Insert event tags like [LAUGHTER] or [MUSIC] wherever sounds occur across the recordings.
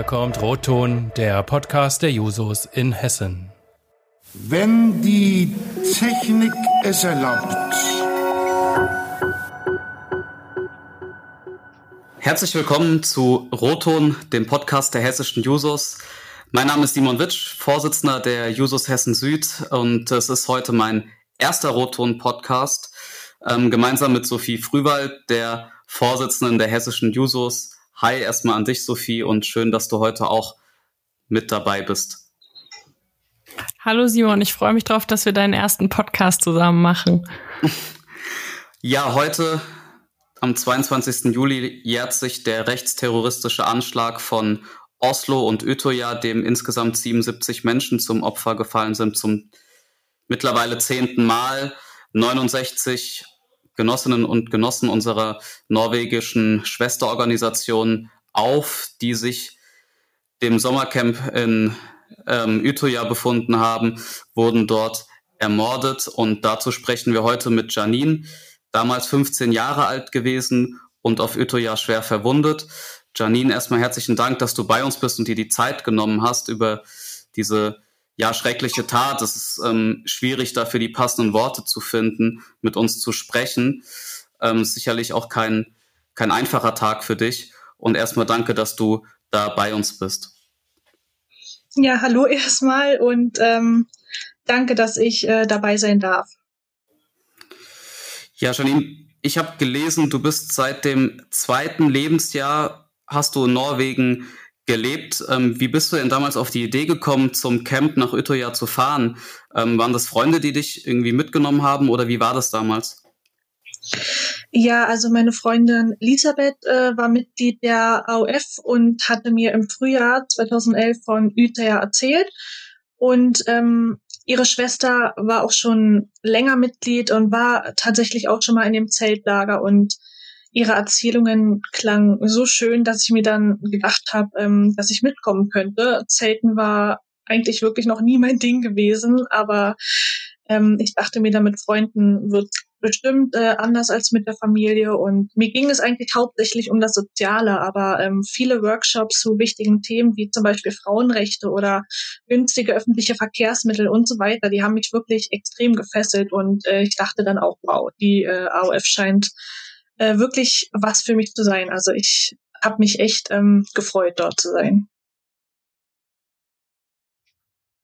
Hier kommt Rotton, der Podcast der Jusos in Hessen. Wenn die Technik es erlaubt. Herzlich willkommen zu Roton, dem Podcast der hessischen Jusos. Mein Name ist Simon Witsch, Vorsitzender der Jusos Hessen Süd und es ist heute mein erster Roton-Podcast, ähm, gemeinsam mit Sophie Frühwald, der Vorsitzenden der hessischen Jusos. Hi erstmal an dich, Sophie, und schön, dass du heute auch mit dabei bist. Hallo Simon, ich freue mich drauf, dass wir deinen ersten Podcast zusammen machen. [LAUGHS] Ja, heute am 22. Juli jährt sich der rechtsterroristische Anschlag von Oslo und Utøya, dem insgesamt 77 Menschen zum Opfer gefallen sind, zum mittlerweile zehnten Mal. 69 Genossinnen und Genossen unserer norwegischen Schwesterorganisation auf, die sich dem Sommercamp in ähm, Utøya befunden haben, wurden dort ermordet. Und dazu sprechen wir heute mit Janine, damals 15 Jahre alt gewesen und auf Utøya schwer verwundet. Janine, erstmal herzlichen Dank, dass du bei uns bist und dir die Zeit genommen hast, über diese ja, schreckliche Tat. Es ist ähm, schwierig, dafür die passenden Worte zu finden, mit uns zu sprechen. Ähm, sicherlich auch kein, kein einfacher Tag für dich. Und erstmal danke, dass du da bei uns bist. Ja, hallo erstmal und ähm, danke, dass ich äh, dabei sein darf. Ja, Janine, ich habe gelesen, du bist seit dem zweiten Lebensjahr, hast du in Norwegen gelebt. Ähm, wie bist du denn damals auf die Idee gekommen, zum Camp nach Utøya zu fahren? Ähm, waren das Freunde, die dich irgendwie mitgenommen haben oder wie war das damals? Ja, also meine Freundin Elisabeth äh, war Mitglied der AOF und hatte mir im Frühjahr 2011 von Utøya erzählt. Und ähm, ihre Schwester war auch schon länger Mitglied und war tatsächlich auch schon mal in dem Zeltlager und ihre Erzählungen klangen so schön, dass ich mir dann gedacht habe, ähm, dass ich mitkommen könnte. Zelten war eigentlich wirklich noch nie mein Ding gewesen, aber ähm, ich dachte mir, da mit Freunden wird bestimmt äh, anders als mit der Familie. Und mir ging es eigentlich hauptsächlich um das Soziale, aber ähm, viele Workshops zu wichtigen Themen wie zum Beispiel Frauenrechte oder günstige öffentliche Verkehrsmittel und so weiter, die haben mich wirklich extrem gefesselt. Und äh, ich dachte dann auch, wow, die äh, AOF scheint äh, wirklich was für mich zu sein. Also ich habe mich echt ähm, gefreut, dort zu sein.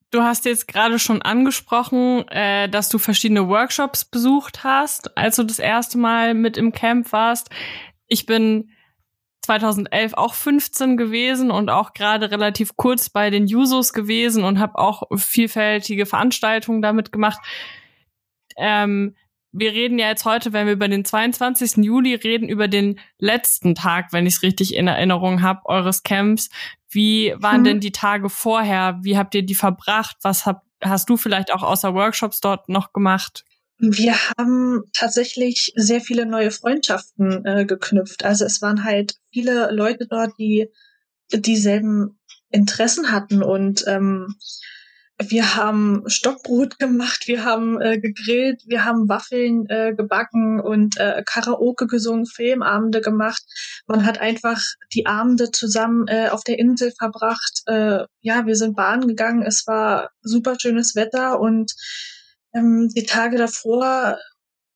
Du hast jetzt gerade schon angesprochen, äh, dass du verschiedene Workshops besucht hast, als du das erste Mal mit im Camp warst. Ich bin 2011 auch 15 gewesen und auch gerade relativ kurz bei den Jusos gewesen und habe auch vielfältige Veranstaltungen damit gemacht. Ähm, wir reden ja jetzt heute, wenn wir über den 22. Juli reden, über den letzten Tag, wenn ich es richtig in Erinnerung habe, eures Camps. Wie waren mhm. denn die Tage vorher? Wie habt ihr die verbracht? Was hab, hast du vielleicht auch außer Workshops dort noch gemacht? Wir haben tatsächlich sehr viele neue Freundschaften äh, geknüpft. Also es waren halt viele Leute dort, die dieselben Interessen hatten und ähm, wir haben Stockbrot gemacht, wir haben äh, gegrillt, wir haben Waffeln äh, gebacken und äh, Karaoke gesungen, Filmabende gemacht. Man hat einfach die Abende zusammen äh, auf der Insel verbracht. Äh, ja, wir sind Bahn gegangen. Es war super schönes Wetter und ähm, die Tage davor,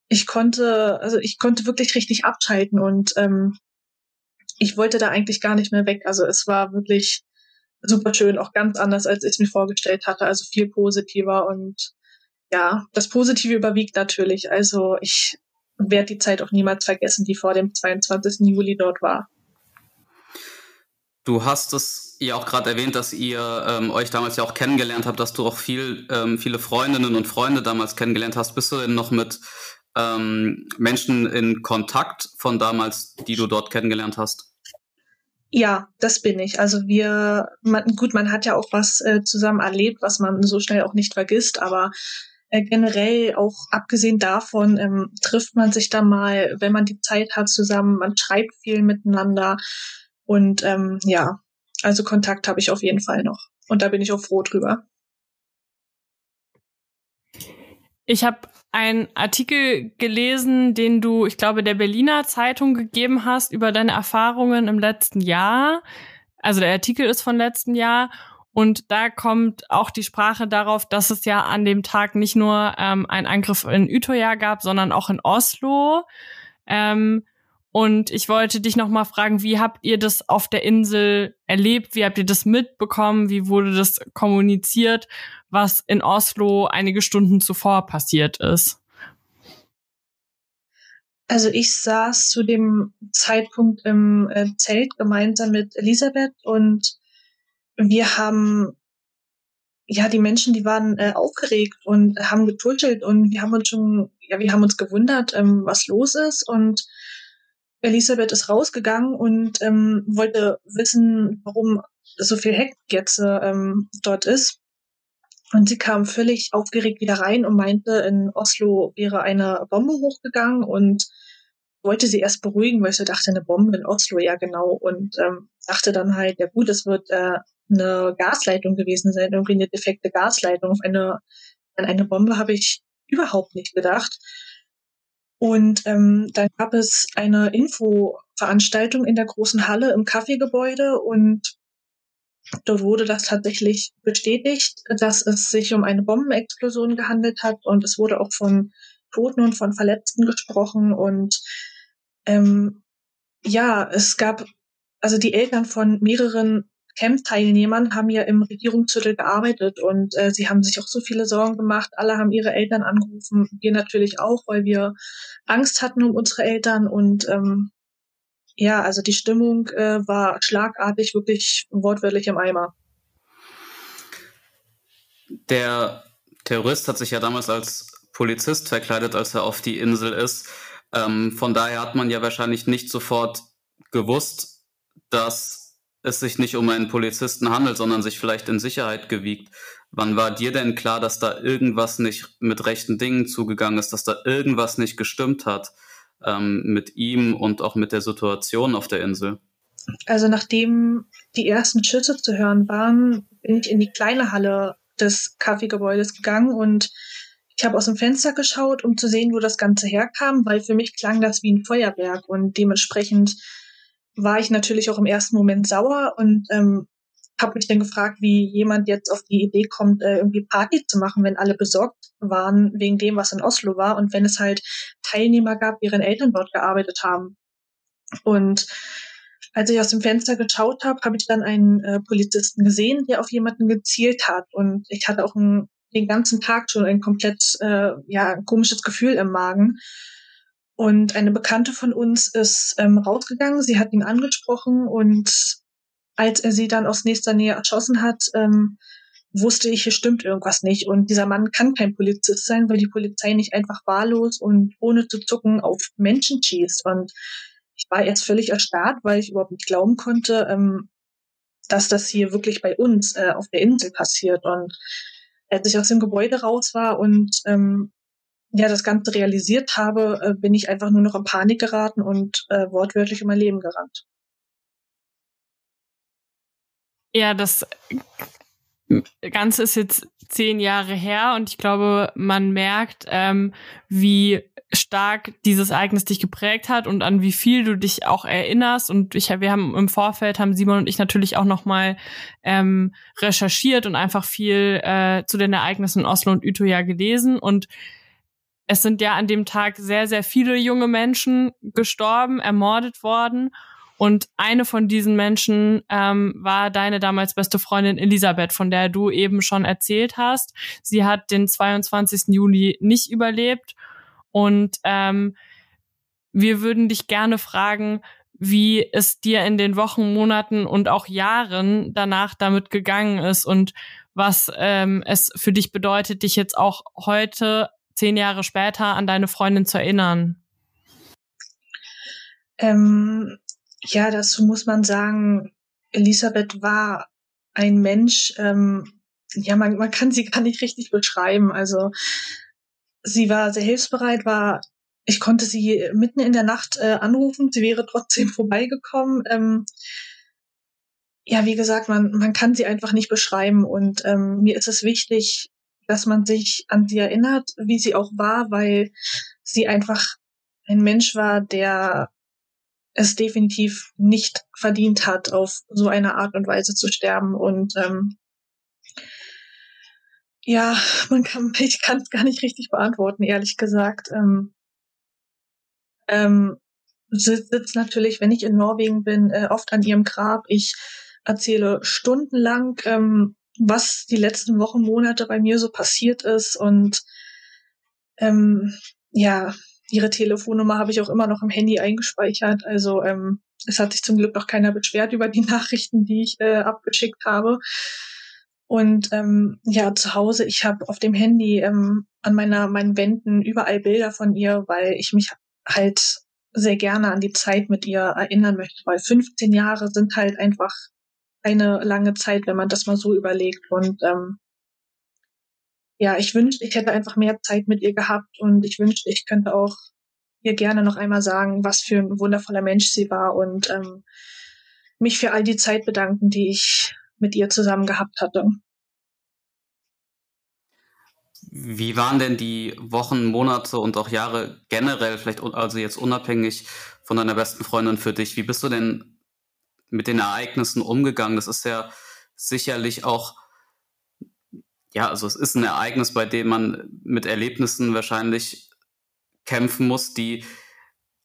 ich konnte, also ich konnte wirklich richtig abschalten und ähm, ich wollte da eigentlich gar nicht mehr weg. Also es war wirklich super schön, auch ganz anders, als ich es mir vorgestellt hatte. Also viel positiver und ja, das Positive überwiegt natürlich. Also ich werde die Zeit auch niemals vergessen, die vor dem 22. Juli dort war. Du hast es ja auch gerade erwähnt, dass ihr ähm, euch damals ja auch kennengelernt habt, dass du auch viel, ähm, viele Freundinnen und Freunde damals kennengelernt hast. Bist du denn noch mit ähm, Menschen in Kontakt von damals, die du dort kennengelernt hast? Ja, das bin ich. Also wir, man, gut, man hat ja auch was äh, zusammen erlebt, was man so schnell auch nicht vergisst, aber äh, generell auch abgesehen davon ähm, trifft man sich da mal, wenn man die Zeit hat zusammen, man schreibt viel miteinander und ähm, ja, also Kontakt habe ich auf jeden Fall noch und da bin ich auch froh drüber. Ich habe einen Artikel gelesen, den du, ich glaube, der Berliner Zeitung gegeben hast über deine Erfahrungen im letzten Jahr. also der Artikel ist von letzten Jahr und da kommt auch die Sprache darauf, dass es ja an dem Tag nicht nur ähm, einen Angriff in Utøya gab, sondern auch in Oslo. Ähm, und ich wollte dich noch mal fragen, wie habt ihr das auf der Insel erlebt? Wie habt ihr das mitbekommen? Wie wurde das kommuniziert, was in Oslo einige Stunden zuvor passiert ist? Also ich saß zu dem Zeitpunkt im äh, Zelt gemeinsam mit Elisabeth und wir haben ja die Menschen, die waren äh, aufgeregt und haben getuschelt und wir haben uns schon, ja, wir haben uns gewundert, ähm, was los ist und Elisabeth ist rausgegangen und ähm, wollte wissen, warum so viel Heck jetzt ähm, dort ist. Und sie kam völlig aufgeregt wieder rein und meinte, in Oslo wäre eine Bombe hochgegangen und wollte sie erst beruhigen, weil sie dachte, eine Bombe in Oslo, ja genau. Und ähm, dachte dann halt, ja gut, es wird äh, eine Gasleitung gewesen sein, irgendwie eine defekte Gasleitung. Auf eine, an eine Bombe habe ich überhaupt nicht gedacht. Und ähm, dann gab es eine Infoveranstaltung in der großen Halle im Kaffeegebäude und dort wurde das tatsächlich bestätigt, dass es sich um eine Bombenexplosion gehandelt hat und es wurde auch von Toten und von Verletzten gesprochen und ähm, ja, es gab also die Eltern von mehreren Camp-Teilnehmern haben ja im Regierungsviertel gearbeitet und äh, sie haben sich auch so viele Sorgen gemacht. Alle haben ihre Eltern angerufen, wir natürlich auch, weil wir Angst hatten um unsere Eltern und ähm, ja, also die Stimmung äh, war schlagartig, wirklich wortwörtlich im Eimer. Der Terrorist hat sich ja damals als Polizist verkleidet, als er auf die Insel ist. Ähm, von daher hat man ja wahrscheinlich nicht sofort gewusst, dass es sich nicht um einen Polizisten handelt, sondern sich vielleicht in Sicherheit gewiegt. Wann war dir denn klar, dass da irgendwas nicht mit rechten Dingen zugegangen ist, dass da irgendwas nicht gestimmt hat ähm, mit ihm und auch mit der Situation auf der Insel? Also nachdem die ersten Schüsse zu hören waren, bin ich in die kleine Halle des Kaffeegebäudes gegangen und ich habe aus dem Fenster geschaut, um zu sehen, wo das Ganze herkam, weil für mich klang das wie ein Feuerwerk und dementsprechend war ich natürlich auch im ersten Moment sauer und ähm, habe mich dann gefragt, wie jemand jetzt auf die Idee kommt, äh, irgendwie Party zu machen, wenn alle besorgt waren wegen dem, was in Oslo war und wenn es halt Teilnehmer gab, deren Eltern dort gearbeitet haben. Und als ich aus dem Fenster geschaut habe, habe ich dann einen äh, Polizisten gesehen, der auf jemanden gezielt hat. Und ich hatte auch ein, den ganzen Tag schon ein komplett äh, ja, komisches Gefühl im Magen. Und eine Bekannte von uns ist ähm, rausgegangen, sie hat ihn angesprochen und als er sie dann aus nächster Nähe erschossen hat, ähm, wusste ich, hier stimmt irgendwas nicht. Und dieser Mann kann kein Polizist sein, weil die Polizei nicht einfach wahllos und ohne zu zucken auf Menschen schießt. Und ich war erst völlig erstarrt, weil ich überhaupt nicht glauben konnte, ähm, dass das hier wirklich bei uns äh, auf der Insel passiert. Und als ich aus dem Gebäude raus war und ähm, ja das Ganze realisiert habe, äh, bin ich einfach nur noch in Panik geraten und äh, wortwörtlich um mein Leben gerannt. Ja, das Ganze ist jetzt zehn Jahre her und ich glaube, man merkt, ähm, wie stark dieses Ereignis dich geprägt hat und an wie viel du dich auch erinnerst. Und ich, wir haben im Vorfeld haben Simon und ich natürlich auch noch mal ähm, recherchiert und einfach viel äh, zu den Ereignissen in Oslo und Utøya gelesen und es sind ja an dem Tag sehr, sehr viele junge Menschen gestorben, ermordet worden. Und eine von diesen Menschen ähm, war deine damals beste Freundin Elisabeth, von der du eben schon erzählt hast. Sie hat den 22. Juli nicht überlebt. Und ähm, wir würden dich gerne fragen, wie es dir in den Wochen, Monaten und auch Jahren danach damit gegangen ist und was ähm, es für dich bedeutet, dich jetzt auch heute zehn Jahre später an deine Freundin zu erinnern? Ähm, ja, dazu muss man sagen, Elisabeth war ein Mensch, ähm, ja, man, man kann sie gar nicht richtig beschreiben. Also sie war sehr hilfsbereit, war, ich konnte sie mitten in der Nacht äh, anrufen, sie wäre trotzdem [LAUGHS] vorbeigekommen. Ähm, ja, wie gesagt, man, man kann sie einfach nicht beschreiben. Und ähm, mir ist es wichtig, dass man sich an sie erinnert, wie sie auch war, weil sie einfach ein Mensch war, der es definitiv nicht verdient hat, auf so eine Art und Weise zu sterben. Und ähm, ja, man kann, [LAUGHS] ich kann es gar nicht richtig beantworten, ehrlich gesagt. Ähm, ähm, sitzt natürlich, wenn ich in Norwegen bin, äh, oft an ihrem Grab. Ich erzähle stundenlang, ähm, was die letzten Wochen, Monate bei mir so passiert ist und ähm, ja, ihre Telefonnummer habe ich auch immer noch im Handy eingespeichert. Also ähm, es hat sich zum Glück noch keiner beschwert über die [LAUGHS] Nachrichten, die ich äh, abgeschickt habe. Und ähm, ja, zu Hause, ich habe auf dem Handy ähm, an meiner meinen Wänden überall Bilder von ihr, weil ich mich halt sehr gerne an die Zeit mit ihr erinnern möchte, weil 15 Jahre sind halt einfach eine lange Zeit, wenn man das mal so überlegt. Und ähm, ja, ich wünschte, ich hätte einfach mehr Zeit mit ihr gehabt und ich wünschte, ich könnte auch ihr gerne noch einmal sagen, was für ein wundervoller Mensch sie war und ähm, mich für all die Zeit bedanken, die ich mit ihr zusammen gehabt hatte. Wie waren denn die Wochen, Monate und auch Jahre generell, vielleicht also jetzt unabhängig von deiner besten Freundin für dich? Wie bist du denn mit den Ereignissen umgegangen? Das ist ja sicherlich auch, ja, also es ist ein Ereignis, bei dem man mit Erlebnissen wahrscheinlich kämpfen muss, die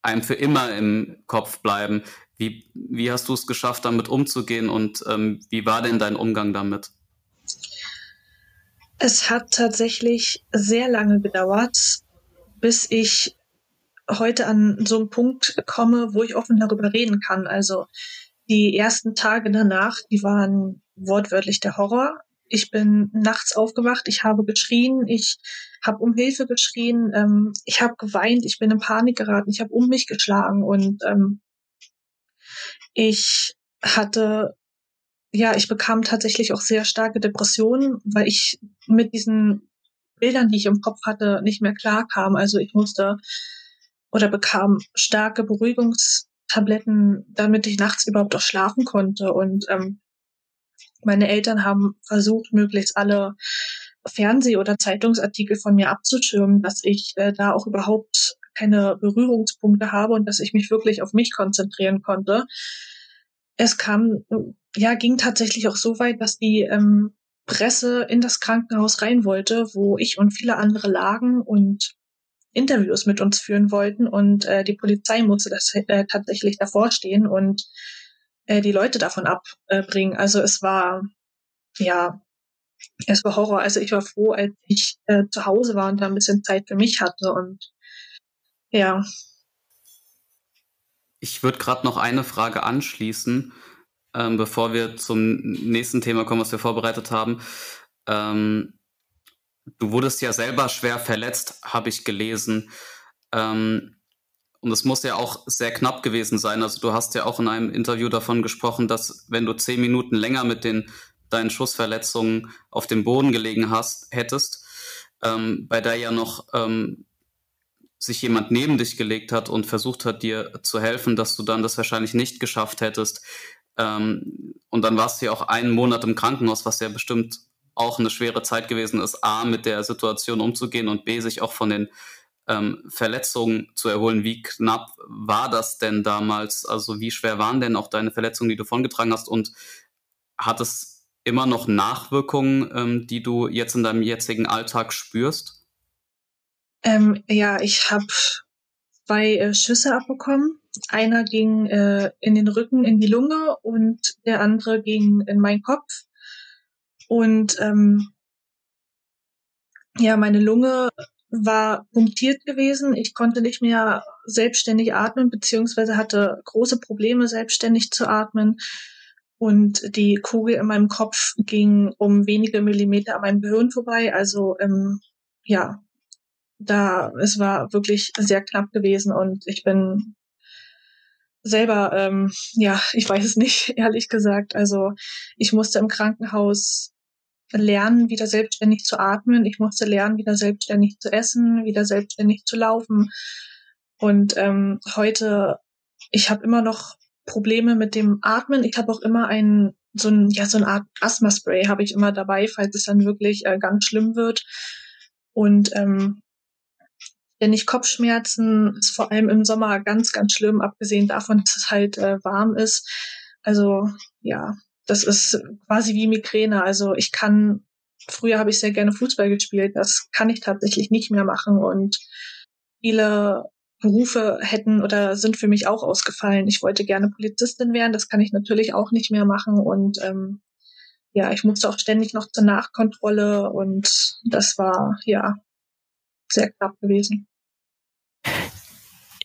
einem für immer im Kopf bleiben. Wie, wie hast du es geschafft, damit umzugehen und ähm, wie war denn dein Umgang damit? Es hat tatsächlich sehr lange gedauert, bis ich heute an so einen Punkt komme, wo ich offen darüber reden kann. Also die ersten Tage danach, die waren wortwörtlich der Horror. Ich bin nachts aufgewacht, ich habe geschrien, ich habe um Hilfe geschrien, ähm, ich habe geweint, ich bin in Panik geraten, ich habe um mich geschlagen und ähm, ich hatte, ja, ich bekam tatsächlich auch sehr starke Depressionen, weil ich mit diesen Bildern, die ich im Kopf hatte, nicht mehr klar kam. Also ich musste oder bekam starke Beruhigungstabletten, damit ich nachts überhaupt auch schlafen konnte. Und ähm, meine Eltern haben versucht, möglichst alle Fernseh- oder Zeitungsartikel von mir abzuschirmen, dass ich äh, da auch überhaupt keine Berührungspunkte habe und dass ich mich wirklich auf mich konzentrieren konnte. Es kam, ja, ging tatsächlich auch so weit, dass die ähm, Presse in das Krankenhaus rein wollte, wo ich und viele andere lagen und Interviews mit uns führen wollten und äh, die Polizei musste das äh, tatsächlich davor stehen und äh, die Leute davon abbringen. Also es war ja es war Horror. Also ich war froh, als ich äh, zu Hause war und da ein bisschen Zeit für mich hatte und ja. Ich würde gerade noch eine Frage anschließen, ähm, bevor wir zum nächsten Thema kommen, was wir vorbereitet haben. Ähm, du wurdest ja selber schwer verletzt, habe ich gelesen. Ähm, und es muss ja auch sehr knapp gewesen sein. Also du hast ja auch in einem Interview davon gesprochen, dass wenn du zehn Minuten länger mit den deinen Schussverletzungen auf dem Boden gelegen hast, hättest, ähm, bei der ja noch ähm, sich jemand neben dich gelegt hat und versucht hat, dir zu helfen, dass du dann das wahrscheinlich nicht geschafft hättest. Ähm, und dann warst du ja auch einen Monat im Krankenhaus, was ja bestimmt auch eine schwere Zeit gewesen ist, A, mit der Situation umzugehen und B, sich auch von den ähm, Verletzungen zu erholen. Wie knapp war das denn damals? Also wie schwer waren denn auch deine Verletzungen, die du vongetragen hast? Und hat es immer noch Nachwirkungen, ähm, die du jetzt in deinem jetzigen Alltag spürst? Ähm, ja, ich habe zwei äh, Schüsse abbekommen. Einer ging äh, in den Rücken, in die Lunge und der andere ging in meinen Kopf. Und ähm, ja, meine Lunge war punktiert gewesen. Ich konnte nicht mehr selbstständig atmen, beziehungsweise hatte große Probleme, selbstständig zu atmen. Und die Kugel in meinem Kopf ging um wenige Millimeter an meinem Gehirn vorbei. Also ähm, ja, da es war wirklich sehr knapp gewesen und ich bin selber, ähm, ja, ich weiß es nicht, [LAUGHS] ehrlich gesagt. Also ich musste im Krankenhaus lernen, wieder selbstständig zu atmen. Ich musste lernen, wieder selbstständig zu essen, wieder selbstständig zu laufen. Und ähm, heute, ich habe immer noch Probleme mit dem Atmen. Ich habe auch immer ein so ein ja so eine Art Asthma-Spray habe ich immer dabei, falls es dann wirklich äh, ganz schlimm wird. Und ähm, ständig Kopfschmerzen, ist vor allem im Sommer ganz, ganz schlimm, abgesehen davon, dass es halt äh, warm ist. Also ja, das ist quasi wie Migräne. Also ich kann, früher habe ich sehr gerne Fußball gespielt, das kann ich tatsächlich nicht mehr machen und viele Berufe hätten oder sind für mich auch ausgefallen. Ich wollte gerne Polizistin werden, das kann ich natürlich auch nicht mehr machen und ähm, ja, ich musste auch ständig noch zur Nachkontrolle und das war ja sehr knapp gewesen.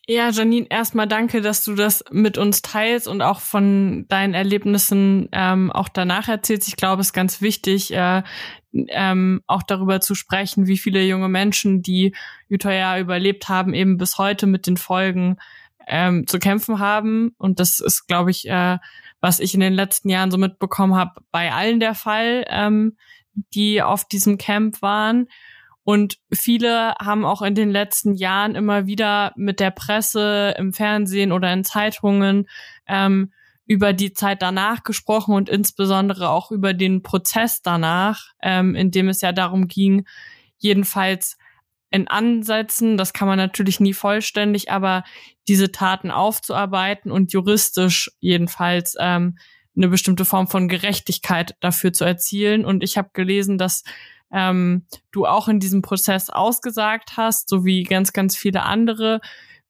Ja, Janine, erstmal danke, dass du das mit uns teilst und auch von deinen Erlebnissen ähm, auch danach erzählst. Ich glaube, es ist ganz wichtig, äh, ähm, auch darüber zu sprechen, wie viele junge Menschen, die Utøya überlebt haben, eben bis heute mit den Folgen ähm, zu kämpfen haben. Und das ist, glaube ich, äh, was ich in den letzten Jahren so mitbekommen habe, bei allen der Fall, ähm, die auf diesem Camp waren. Und viele haben auch in den letzten Jahren immer wieder mit der Presse im Fernsehen oder in Zeitungen ähm, über die Zeit danach gesprochen und insbesondere auch über den Prozess danach, ähm, in dem es ja darum ging, jedenfalls in Ansätzen, das kann man natürlich nie vollständig, aber diese Taten aufzuarbeiten und juristisch jedenfalls ähm, eine bestimmte Form von Gerechtigkeit dafür zu erzielen. Und ich habe gelesen, dass ähm, du auch in diesem Prozess ausgesagt hast, so wie ganz, ganz viele andere.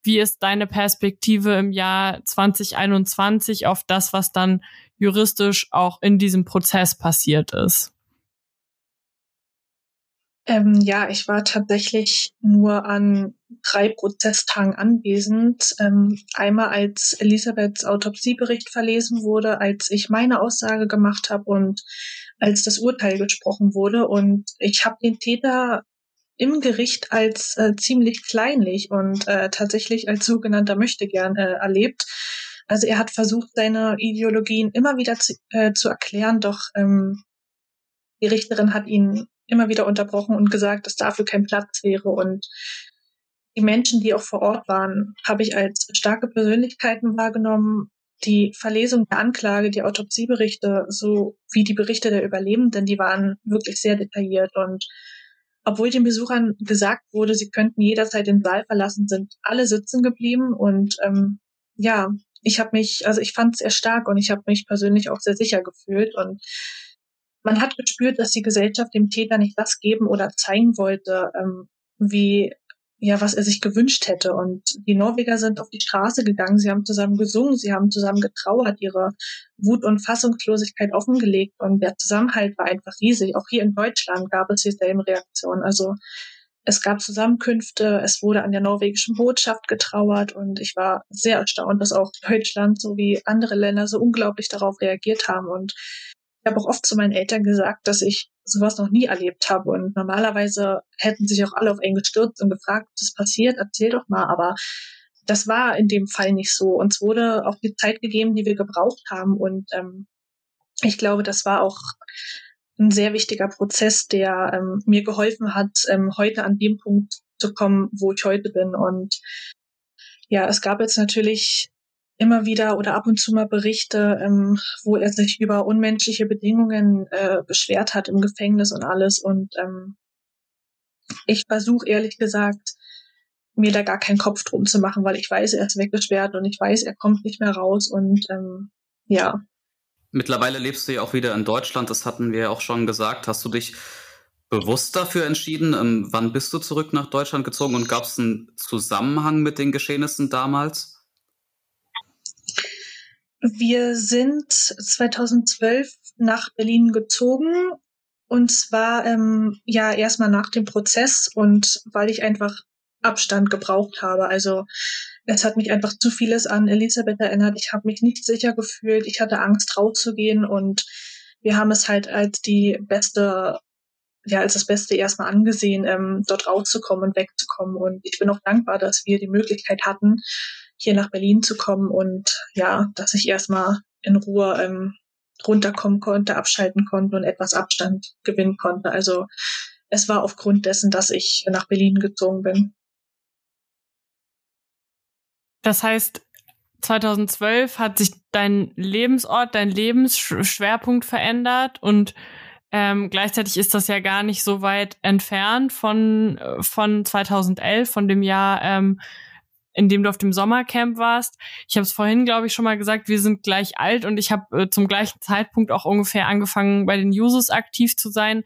Wie ist deine Perspektive im Jahr 2021 auf das, was dann juristisch auch in diesem Prozess passiert ist? Ähm, ja, ich war tatsächlich nur an drei Prozesstagen anwesend. Ähm, einmal als Elisabeths Autopsiebericht verlesen wurde, als ich meine Aussage gemacht habe und als das Urteil gesprochen wurde. Und ich habe den Täter im Gericht als äh, ziemlich kleinlich und äh, tatsächlich als sogenannter Möchtegern äh, erlebt. Also er hat versucht, seine Ideologien immer wieder zu, äh, zu erklären, doch ähm, die Richterin hat ihn immer wieder unterbrochen und gesagt, dass dafür kein Platz wäre. Und die Menschen, die auch vor Ort waren, habe ich als starke Persönlichkeiten wahrgenommen. Die Verlesung der Anklage, die Autopsieberichte, so wie die Berichte der Überlebenden, die waren wirklich sehr detailliert. Und obwohl den Besuchern gesagt wurde, sie könnten jederzeit den Saal verlassen, sind alle sitzen geblieben. Und ähm, ja, ich habe mich, also ich fand es sehr stark und ich habe mich persönlich auch sehr sicher gefühlt. Und man hat gespürt, dass die Gesellschaft dem Täter nicht das geben oder zeigen wollte, ähm, wie ja, was er sich gewünscht hätte. Und die Norweger sind auf die Straße gegangen, sie haben zusammen gesungen, sie haben zusammen getrauert, ihre Wut und Fassungslosigkeit offengelegt und der Zusammenhalt war einfach riesig. Auch hier in Deutschland gab es dieselben Reaktionen. Also es gab Zusammenkünfte, es wurde an der norwegischen Botschaft getrauert und ich war sehr erstaunt, dass auch Deutschland sowie andere Länder so unglaublich darauf reagiert haben. Und ich habe auch oft zu meinen Eltern gesagt, dass ich sowas noch nie erlebt habe. Und normalerweise hätten sich auch alle auf einen gestürzt und gefragt, was passiert, erzähl doch mal. Aber das war in dem Fall nicht so. Uns wurde auch die Zeit gegeben, die wir gebraucht haben. Und ähm, ich glaube, das war auch ein sehr wichtiger Prozess, der ähm, mir geholfen hat, ähm, heute an dem Punkt zu kommen, wo ich heute bin. Und ja, es gab jetzt natürlich immer wieder oder ab und zu mal Berichte, ähm, wo er sich über unmenschliche Bedingungen äh, beschwert hat im Gefängnis und alles. Und ähm, ich versuche ehrlich gesagt, mir da gar keinen Kopf drum zu machen, weil ich weiß, er ist weggesperrt und ich weiß, er kommt nicht mehr raus und ähm, ja. Mittlerweile lebst du ja auch wieder in Deutschland, das hatten wir ja auch schon gesagt. Hast du dich bewusst dafür entschieden? Ähm, wann bist du zurück nach Deutschland gezogen und gab es einen Zusammenhang mit den Geschehnissen damals? Wir sind 2012 nach Berlin gezogen und zwar ähm, ja erstmal nach dem Prozess und weil ich einfach Abstand gebraucht habe. Also es hat mich einfach zu vieles an Elisabeth erinnert. Ich habe mich nicht sicher gefühlt. Ich hatte Angst rauszugehen und wir haben es halt als die beste, ja als das Beste erstmal angesehen, ähm, dort rauszukommen und wegzukommen. Und ich bin auch dankbar, dass wir die Möglichkeit hatten, hier nach Berlin zu kommen und ja, dass ich erstmal in Ruhe ähm, runterkommen konnte, abschalten konnte und etwas Abstand gewinnen konnte. Also es war aufgrund dessen, dass ich nach Berlin gezogen bin. Das heißt, 2012 hat sich dein Lebensort, dein Lebensschwerpunkt verändert und Ähm, gleichzeitig ist das ja gar nicht so weit entfernt von, von 2011, von dem Jahr, ähm, in dem du auf dem Sommercamp warst. Ich habe es vorhin, glaube ich, schon mal gesagt, wir sind gleich alt und ich habe äh, zum gleichen Zeitpunkt auch ungefähr angefangen, bei den Users aktiv zu sein.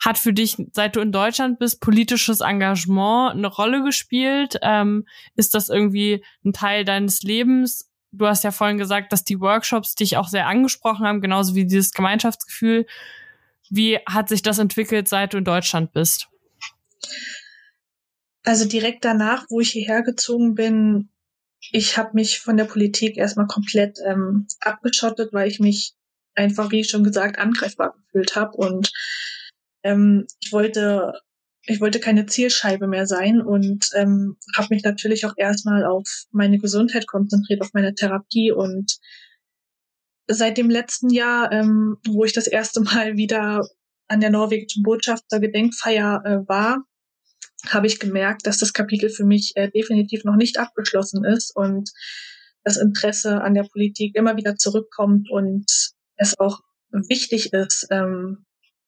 Hat für dich, seit du in Deutschland bist, politisches Engagement eine Rolle gespielt? Ähm, ist das irgendwie ein Teil deines Lebens? Du hast ja vorhin gesagt, dass die Workshops dich auch sehr angesprochen haben, genauso wie dieses Gemeinschaftsgefühl. Wie hat sich das entwickelt, seit du in Deutschland bist? Also direkt danach, wo ich hierher gezogen bin, ich habe mich von der Politik erstmal komplett ähm, abgeschottet, weil ich mich einfach, wie schon gesagt, angreifbar gefühlt habe und ähm, ich wollte ich wollte keine Zielscheibe mehr sein und ähm, habe mich natürlich auch erstmal auf meine Gesundheit konzentriert, auf meine Therapie. Und seit dem letzten Jahr, ähm, wo ich das erste Mal wieder an der norwegischen Botschafter Gedenkfeier äh, war, habe ich gemerkt, dass das Kapitel für mich äh, definitiv noch nicht abgeschlossen ist und das Interesse an der Politik immer wieder zurückkommt und es auch wichtig ist, ähm,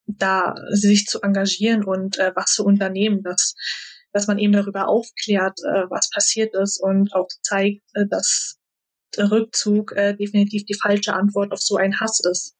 da sich zu engagieren und äh, was zu unternehmen, dass, dass man eben darüber aufklärt, äh, was passiert ist und auch zeigt, äh, dass Rückzug äh, definitiv die falsche Antwort auf so einen Hass ist.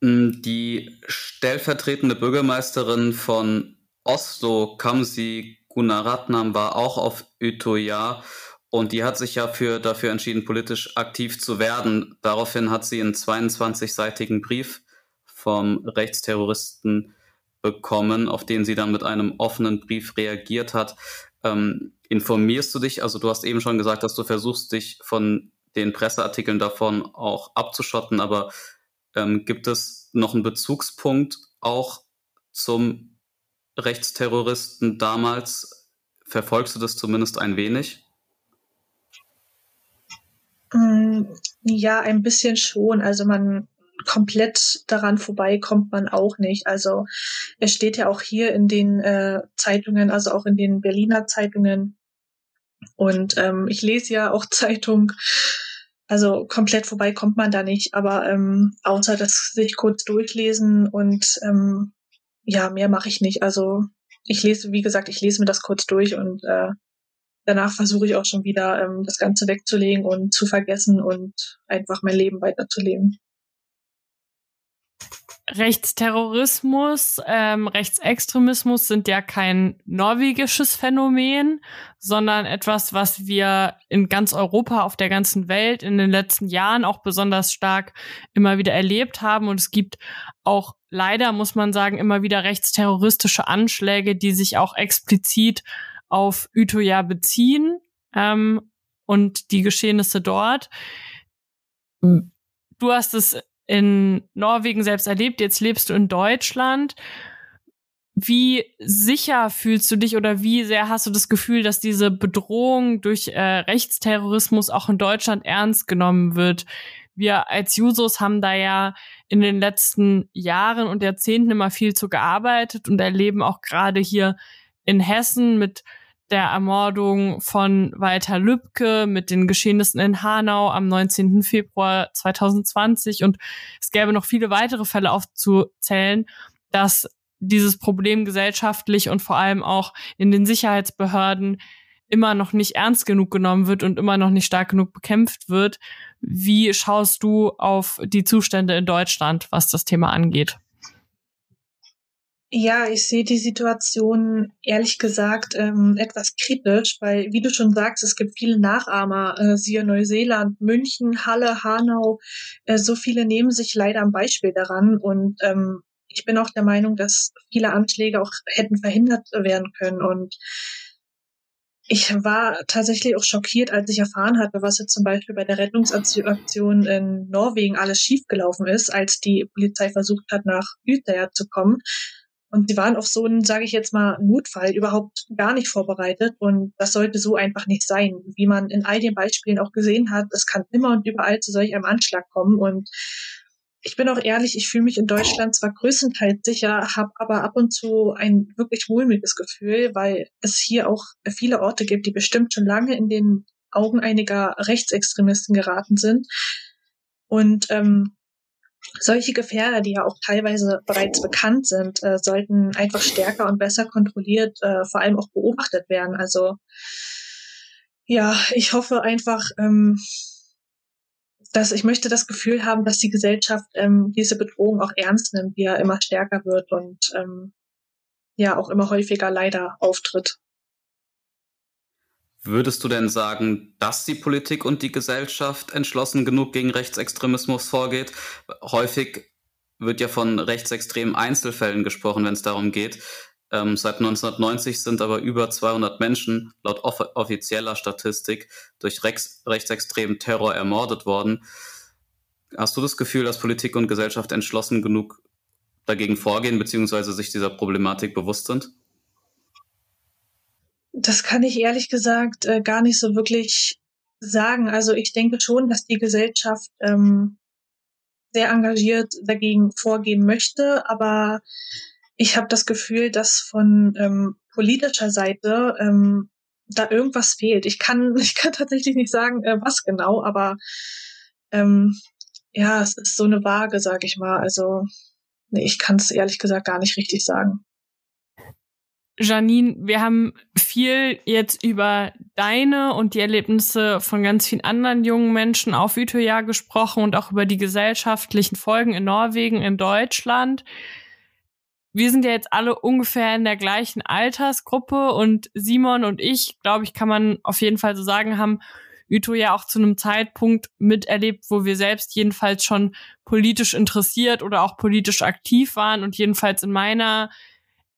Die stellvertretende Bürgermeisterin von Oslo, Kamsi Gunaratnam, war auch auf Utøya und die hat sich ja für, dafür entschieden, politisch aktiv zu werden. Daraufhin hat sie einen 22-seitigen Brief vom Rechtsterroristen bekommen, auf den sie dann mit einem offenen Brief reagiert hat. Ähm, informierst du dich? Also du hast eben schon gesagt, dass du versuchst, dich von den Presseartikeln davon auch abzuschotten, aber ähm, gibt es noch einen Bezugspunkt auch zum Rechtsterroristen damals? Verfolgst du das zumindest ein wenig? Mm, ja, ein bisschen schon. Also man komplett daran vorbei kommt man auch nicht. Also es steht ja auch hier in den äh, Zeitungen, also auch in den Berliner Zeitungen. Und ähm, ich lese ja auch [LAUGHS] Zeitung. Also komplett vorbei kommt man da nicht. Aber ähm, außer das sich kurz durchlesen und ähm, ja, mehr mache ich nicht. Also ich lese, wie gesagt, ich lese mir das kurz durch und äh, danach versuche ich auch schon wieder ähm, das Ganze wegzulegen und zu vergessen und einfach mein Leben weiterzuleben. Rechtsterrorismus, ähm, Rechtsextremismus sind ja kein norwegisches Phänomen, sondern etwas, was wir in ganz Europa, auf der ganzen Welt in den letzten Jahren auch besonders stark immer wieder erlebt haben. Und es gibt auch leider, muss man sagen, immer wieder rechtsterroristische Anschläge, die sich auch explizit auf Utøya beziehen ähm, und die Geschehnisse dort. Du hast es in Norwegen selbst erlebt, jetzt lebst du in Deutschland. Wie sicher fühlst du dich oder wie sehr hast du das Gefühl, dass diese Bedrohung durch äh, Rechtsterrorismus auch in Deutschland ernst genommen wird? Wir als Jusos haben da ja in den letzten Jahren und Jahrzehnten immer viel zu gearbeitet und erleben auch gerade hier in Hessen mit der Ermordung von Walter Lübcke, mit den Geschehnissen in Hanau am 19. Februar 2020 und es gäbe noch viele weitere Fälle aufzuzählen, dass dieses Problem gesellschaftlich und vor allem auch in den Sicherheitsbehörden immer noch nicht ernst genug genommen wird und immer noch nicht stark genug bekämpft wird. Wie schaust du auf die Zustände in Deutschland, was das Thema angeht? Ja, ich sehe die Situation ehrlich gesagt ähm, etwas kritisch, weil, wie du schon sagst, es gibt viele Nachahmer, äh, siehe Neuseeland, München, Halle, Hanau, äh, so viele nehmen sich leider am Beispiel daran und ähm, ich bin auch der Meinung, dass viele Anschläge auch hätten verhindert werden können und ich war tatsächlich auch schockiert, als ich erfahren hatte, was jetzt zum Beispiel bei der Rettungsaktion in Norwegen alles schiefgelaufen ist, als die Polizei versucht hat, nach Utøya zu kommen. Und sie waren auf so einen, sage ich jetzt mal, Notfall überhaupt gar nicht vorbereitet. Und das sollte so einfach nicht sein. Wie man in all den Beispielen auch gesehen hat, es kann immer und überall zu solch einem Anschlag kommen. Und ich bin auch ehrlich, ich fühle mich in Deutschland zwar größtenteils sicher, habe aber ab und zu ein wirklich wohlmütiges Gefühl, weil es hier auch viele Orte gibt, die bestimmt schon lange in den Augen einiger Rechtsextremisten geraten sind. Und ähm, solche Gefährder, die ja auch teilweise bereits bekannt sind, äh, sollten einfach stärker und besser kontrolliert, äh, vor allem auch beobachtet werden. Also ja, ich hoffe einfach, ähm, dass ich möchte das Gefühl haben, dass die Gesellschaft ähm, diese Bedrohung auch ernst nimmt, die ja immer stärker wird und ähm, ja auch immer häufiger leider auftritt. Würdest du denn sagen, dass die Politik und die Gesellschaft entschlossen genug gegen Rechtsextremismus vorgeht? Häufig wird ja von rechtsextremen Einzelfällen gesprochen, wenn es darum geht. Ähm, seit 1990 sind aber über 200 Menschen laut off offizieller Statistik durch rechts rechtsextremen Terror ermordet worden. Hast du das Gefühl, dass Politik und Gesellschaft entschlossen genug dagegen vorgehen, beziehungsweise sich dieser Problematik bewusst sind? Das kann ich ehrlich gesagt äh, gar nicht so wirklich sagen. Also ich denke schon, dass die Gesellschaft ähm, sehr engagiert dagegen vorgehen möchte, aber ich habe das Gefühl, dass von ähm, politischer Seite ähm, da irgendwas fehlt. Ich kann, [LAUGHS] ich kann tatsächlich nicht sagen, äh, was genau, aber ähm, ja, es ist so eine Waage, sag ich mal. Also nee, ich kann es ehrlich gesagt gar nicht richtig sagen. Janine, wir haben viel jetzt über deine und die Erlebnisse von ganz vielen anderen jungen Menschen auf Utøya gesprochen und auch über die gesellschaftlichen Folgen in Norwegen, in Deutschland. Wir sind ja jetzt alle ungefähr in der gleichen Altersgruppe und Simon und ich, glaube ich, kann man auf jeden Fall so sagen, haben Utøya auch zu einem Zeitpunkt miterlebt, wo wir selbst jedenfalls schon politisch interessiert oder auch politisch aktiv waren und jedenfalls in meiner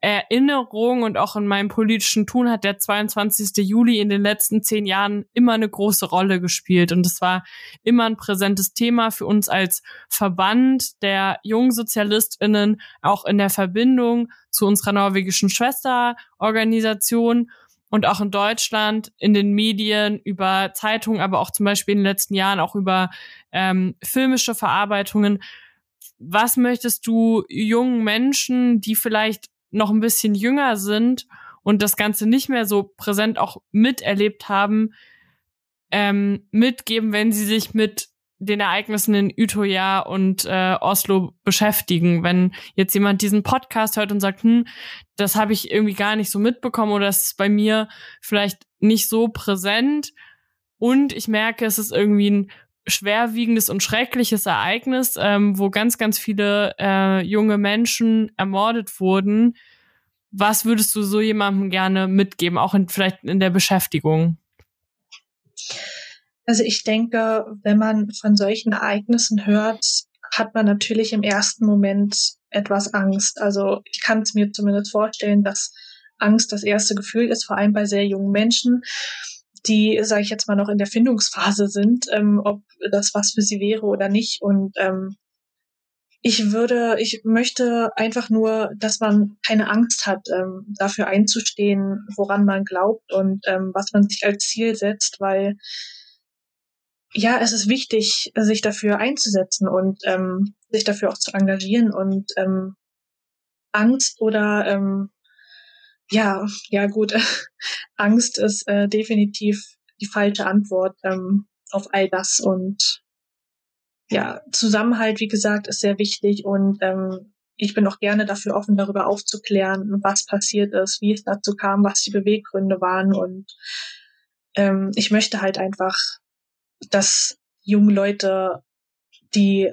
Erinnerung und auch in meinem politischen Tun hat der 22. Juli in den letzten zehn Jahren immer eine große Rolle gespielt. Und es war immer ein präsentes Thema für uns als Verband der JungsozialistInnen, auch in der Verbindung zu unserer norwegischen Schwesterorganisation und auch in Deutschland in den Medien über Zeitungen, aber auch zum Beispiel in den letzten Jahren auch über ähm, filmische Verarbeitungen. Was möchtest du jungen Menschen, die vielleicht noch ein bisschen jünger sind und das Ganze nicht mehr so präsent auch miterlebt haben, ähm, mitgeben, wenn sie sich mit den Ereignissen in Utøya und äh, Oslo beschäftigen. Wenn jetzt jemand diesen Podcast hört und sagt, hm, das habe ich irgendwie gar nicht so mitbekommen oder das ist bei mir vielleicht nicht so präsent und ich merke, es ist irgendwie ein schwerwiegendes und schreckliches Ereignis, ähm, wo ganz, ganz viele äh, junge Menschen ermordet wurden. Was würdest du so jemandem gerne mitgeben, auch in, vielleicht in der Beschäftigung? Also ich denke, wenn man von solchen Ereignissen hört, hat man natürlich im ersten Moment etwas Angst. Also ich kann es mir zumindest vorstellen, dass Angst das erste Gefühl ist, vor allem bei sehr jungen Menschen die, sage ich jetzt mal, noch in der Findungsphase sind, ähm, ob das was für sie wäre oder nicht. Und ähm, ich würde, ich möchte einfach nur, dass man keine Angst hat, ähm, dafür einzustehen, woran man glaubt und ähm, was man sich als Ziel setzt, weil ja, es ist wichtig, sich dafür einzusetzen und ähm, sich dafür auch zu engagieren und ähm, Angst oder ähm, ja, ja gut. [LAUGHS] Angst ist äh, definitiv die falsche Antwort ähm, auf all das und ja, Zusammenhalt, wie gesagt, ist sehr wichtig und ähm, ich bin auch gerne dafür offen, darüber aufzuklären, was passiert ist, wie es dazu kam, was die Beweggründe waren und ähm, ich möchte halt einfach, dass junge Leute, die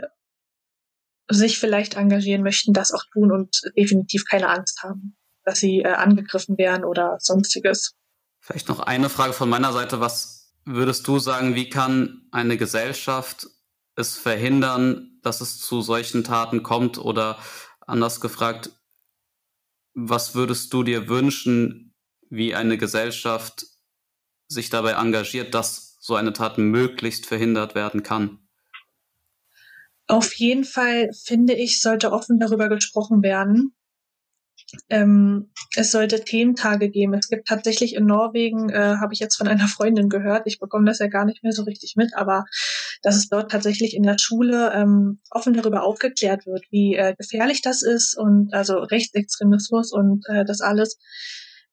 sich vielleicht engagieren möchten, das auch tun und definitiv keine Angst haben dass sie äh, angegriffen werden oder sonstiges. Vielleicht noch eine Frage von meiner Seite. Was würdest du sagen, wie kann eine Gesellschaft es verhindern, dass es zu solchen Taten kommt? Oder anders gefragt, was würdest du dir wünschen, wie eine Gesellschaft sich dabei engagiert, dass so eine Tat möglichst verhindert werden kann? Auf jeden Fall finde ich, sollte offen darüber gesprochen werden, ähm, es sollte Thementage geben. Es gibt tatsächlich in Norwegen, äh, habe ich jetzt von einer Freundin gehört, ich bekomme das ja gar nicht mehr so richtig mit, aber dass es dort tatsächlich in der Schule ähm, offen darüber aufgeklärt wird, wie äh, gefährlich das ist und also Rechtsextremismus und äh, das alles,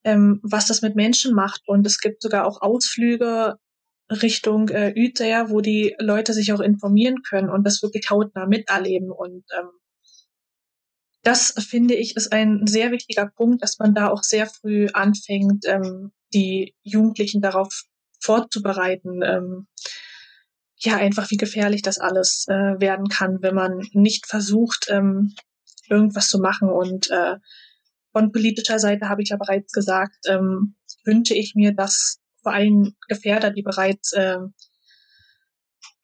ähm, was das mit Menschen macht. Und es gibt sogar auch Ausflüge Richtung äh, Uther, wo die Leute sich auch informieren können und das wirklich hautnah miterleben. Und ähm, das finde ich ist ein sehr wichtiger Punkt, dass man da auch sehr früh anfängt, ähm, die Jugendlichen darauf vorzubereiten. Ähm, ja, einfach wie gefährlich das alles äh, werden kann, wenn man nicht versucht, ähm, irgendwas zu machen. Und äh, von politischer Seite habe ich ja bereits gesagt, ähm, wünsche ich mir, dass vor allem Gefährder, die bereits äh,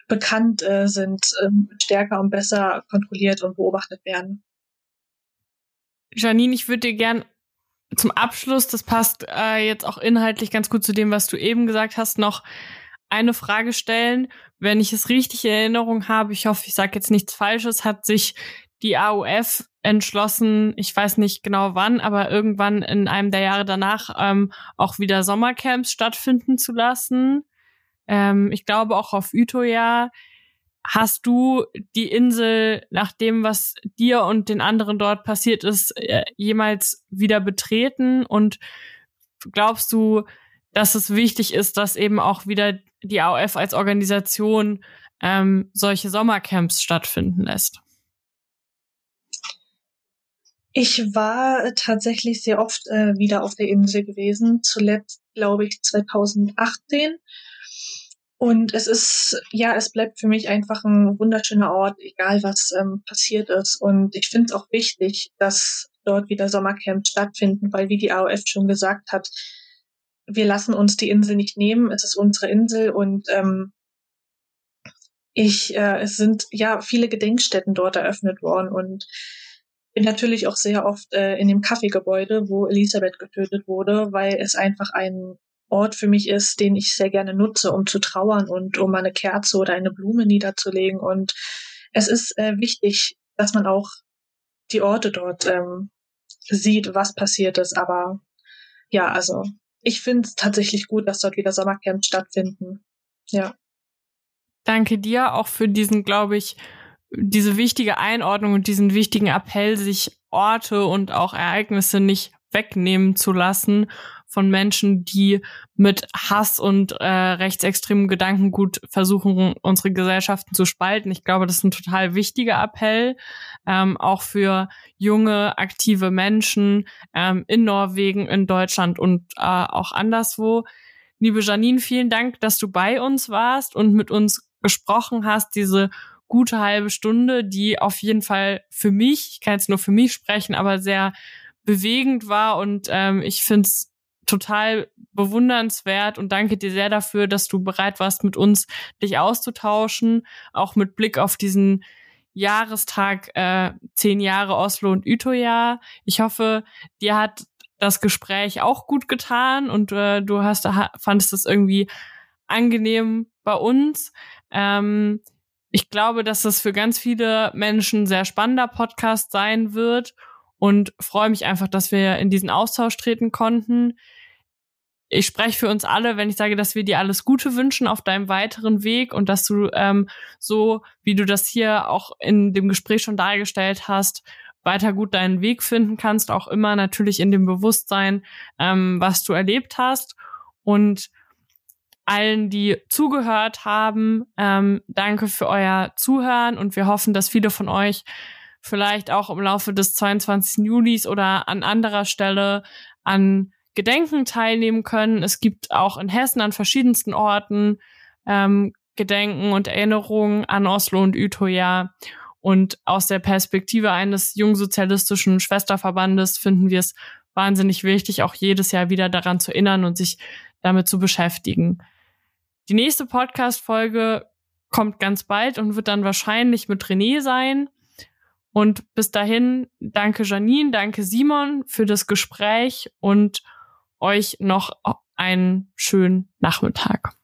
bekannt äh, sind, äh, stärker und besser kontrolliert und beobachtet werden. Janine, ich würde dir gern zum Abschluss, das passt äh, jetzt auch inhaltlich ganz gut zu dem, was du eben gesagt hast, noch eine Frage stellen. Wenn ich es richtig in Erinnerung habe, ich hoffe, ich sage jetzt nichts Falsches, hat sich die AUF entschlossen, ich weiß nicht genau wann, aber irgendwann in einem der Jahre danach ähm, auch wieder Sommercamps stattfinden zu lassen. Ähm, ich glaube auch auf Utøya. Hast du die Insel nach dem, was dir und den anderen dort passiert ist, äh, jemals wieder betreten? Und glaubst du, dass es wichtig ist, dass eben auch wieder die AOF als Organisation ähm, solche Sommercamps stattfinden lässt? Ich war tatsächlich sehr oft äh, wieder auf der Insel gewesen, zuletzt glaube ich 2018. Und es ist, ja, es bleibt für mich einfach ein wunderschöner Ort, egal was ähm, passiert ist. Und ich finde es auch wichtig, dass dort wieder Sommercamps stattfinden, weil wie die AOF schon gesagt hat, wir lassen uns die Insel nicht nehmen, es ist unsere Insel und ähm, ich, äh, es sind ja viele Gedenkstätten dort eröffnet worden und bin natürlich auch sehr oft äh, in dem Kaffeegebäude, wo Elisabeth getötet wurde, weil es einfach ein Ort für mich ist, den ich sehr gerne nutze, um zu trauern und um eine Kerze oder eine Blume niederzulegen. Und es ist äh, wichtig, dass man auch die Orte dort ähm, sieht, was passiert ist. Aber ja, also ich finde es tatsächlich gut, dass dort wieder Sommercamps stattfinden. Ja. Danke dir auch für diesen, glaube ich, diese wichtige Einordnung und diesen wichtigen Appell, sich Orte und auch Ereignisse nicht wegnehmen zu lassen von Menschen, die mit Hass und äh, rechtsextremen Gedankengut versuchen, unsere Gesellschaften zu spalten. Ich glaube, das ist ein total wichtiger Appell, ähm, auch für junge, aktive Menschen ähm, in Norwegen, in Deutschland und äh, auch anderswo. Liebe Janine, vielen Dank, dass du bei uns warst und mit uns gesprochen hast, diese gute halbe Stunde, die auf jeden Fall für mich, ich kann jetzt nur für mich sprechen, aber sehr bewegend war und ähm, ich finde es total bewundernswert und danke dir sehr dafür, dass du bereit warst, mit uns dich auszutauschen, auch mit Blick auf diesen Jahrestag äh, zehn Jahre Oslo und Utøya. Ich hoffe, dir hat das Gespräch auch gut getan und äh, du hast fandest es irgendwie angenehm bei uns. Ähm, ich glaube, dass das für ganz viele Menschen sehr spannender Podcast sein wird und freue mich einfach, dass wir in diesen Austausch treten konnten. Ich spreche für uns alle, wenn ich sage, dass wir dir alles Gute wünschen auf deinem weiteren Weg und dass du ähm, so, wie du das hier auch in dem Gespräch schon dargestellt hast, weiter gut deinen Weg finden kannst, auch immer natürlich in dem Bewusstsein, ähm, was du erlebt hast. Und allen, die zugehört haben. Ähm, danke für euer Zuhören und wir hoffen, dass viele von euch vielleicht auch im Laufe des 22. Julis oder an anderer Stelle an Gedenken teilnehmen können. Es gibt auch in Hessen an verschiedensten Orten ähm, Gedenken und Erinnerungen an Oslo und Utøya. Und aus der Perspektive eines jungsozialistischen Schwesterverbandes finden wir es wahnsinnig wichtig, auch jedes Jahr wieder daran zu erinnern und sich damit zu beschäftigen. Die nächste Podcast-Folge kommt ganz bald und wird dann wahrscheinlich mit René sein. Und bis dahin, danke Janine, danke Simon für das Gespräch und euch noch einen schönen Nachmittag.